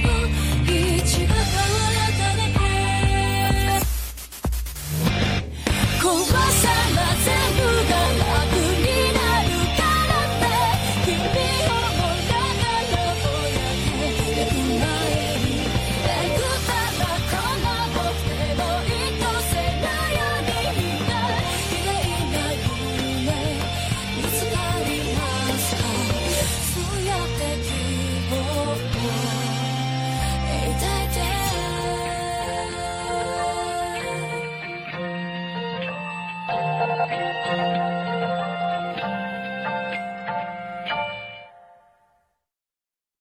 마시고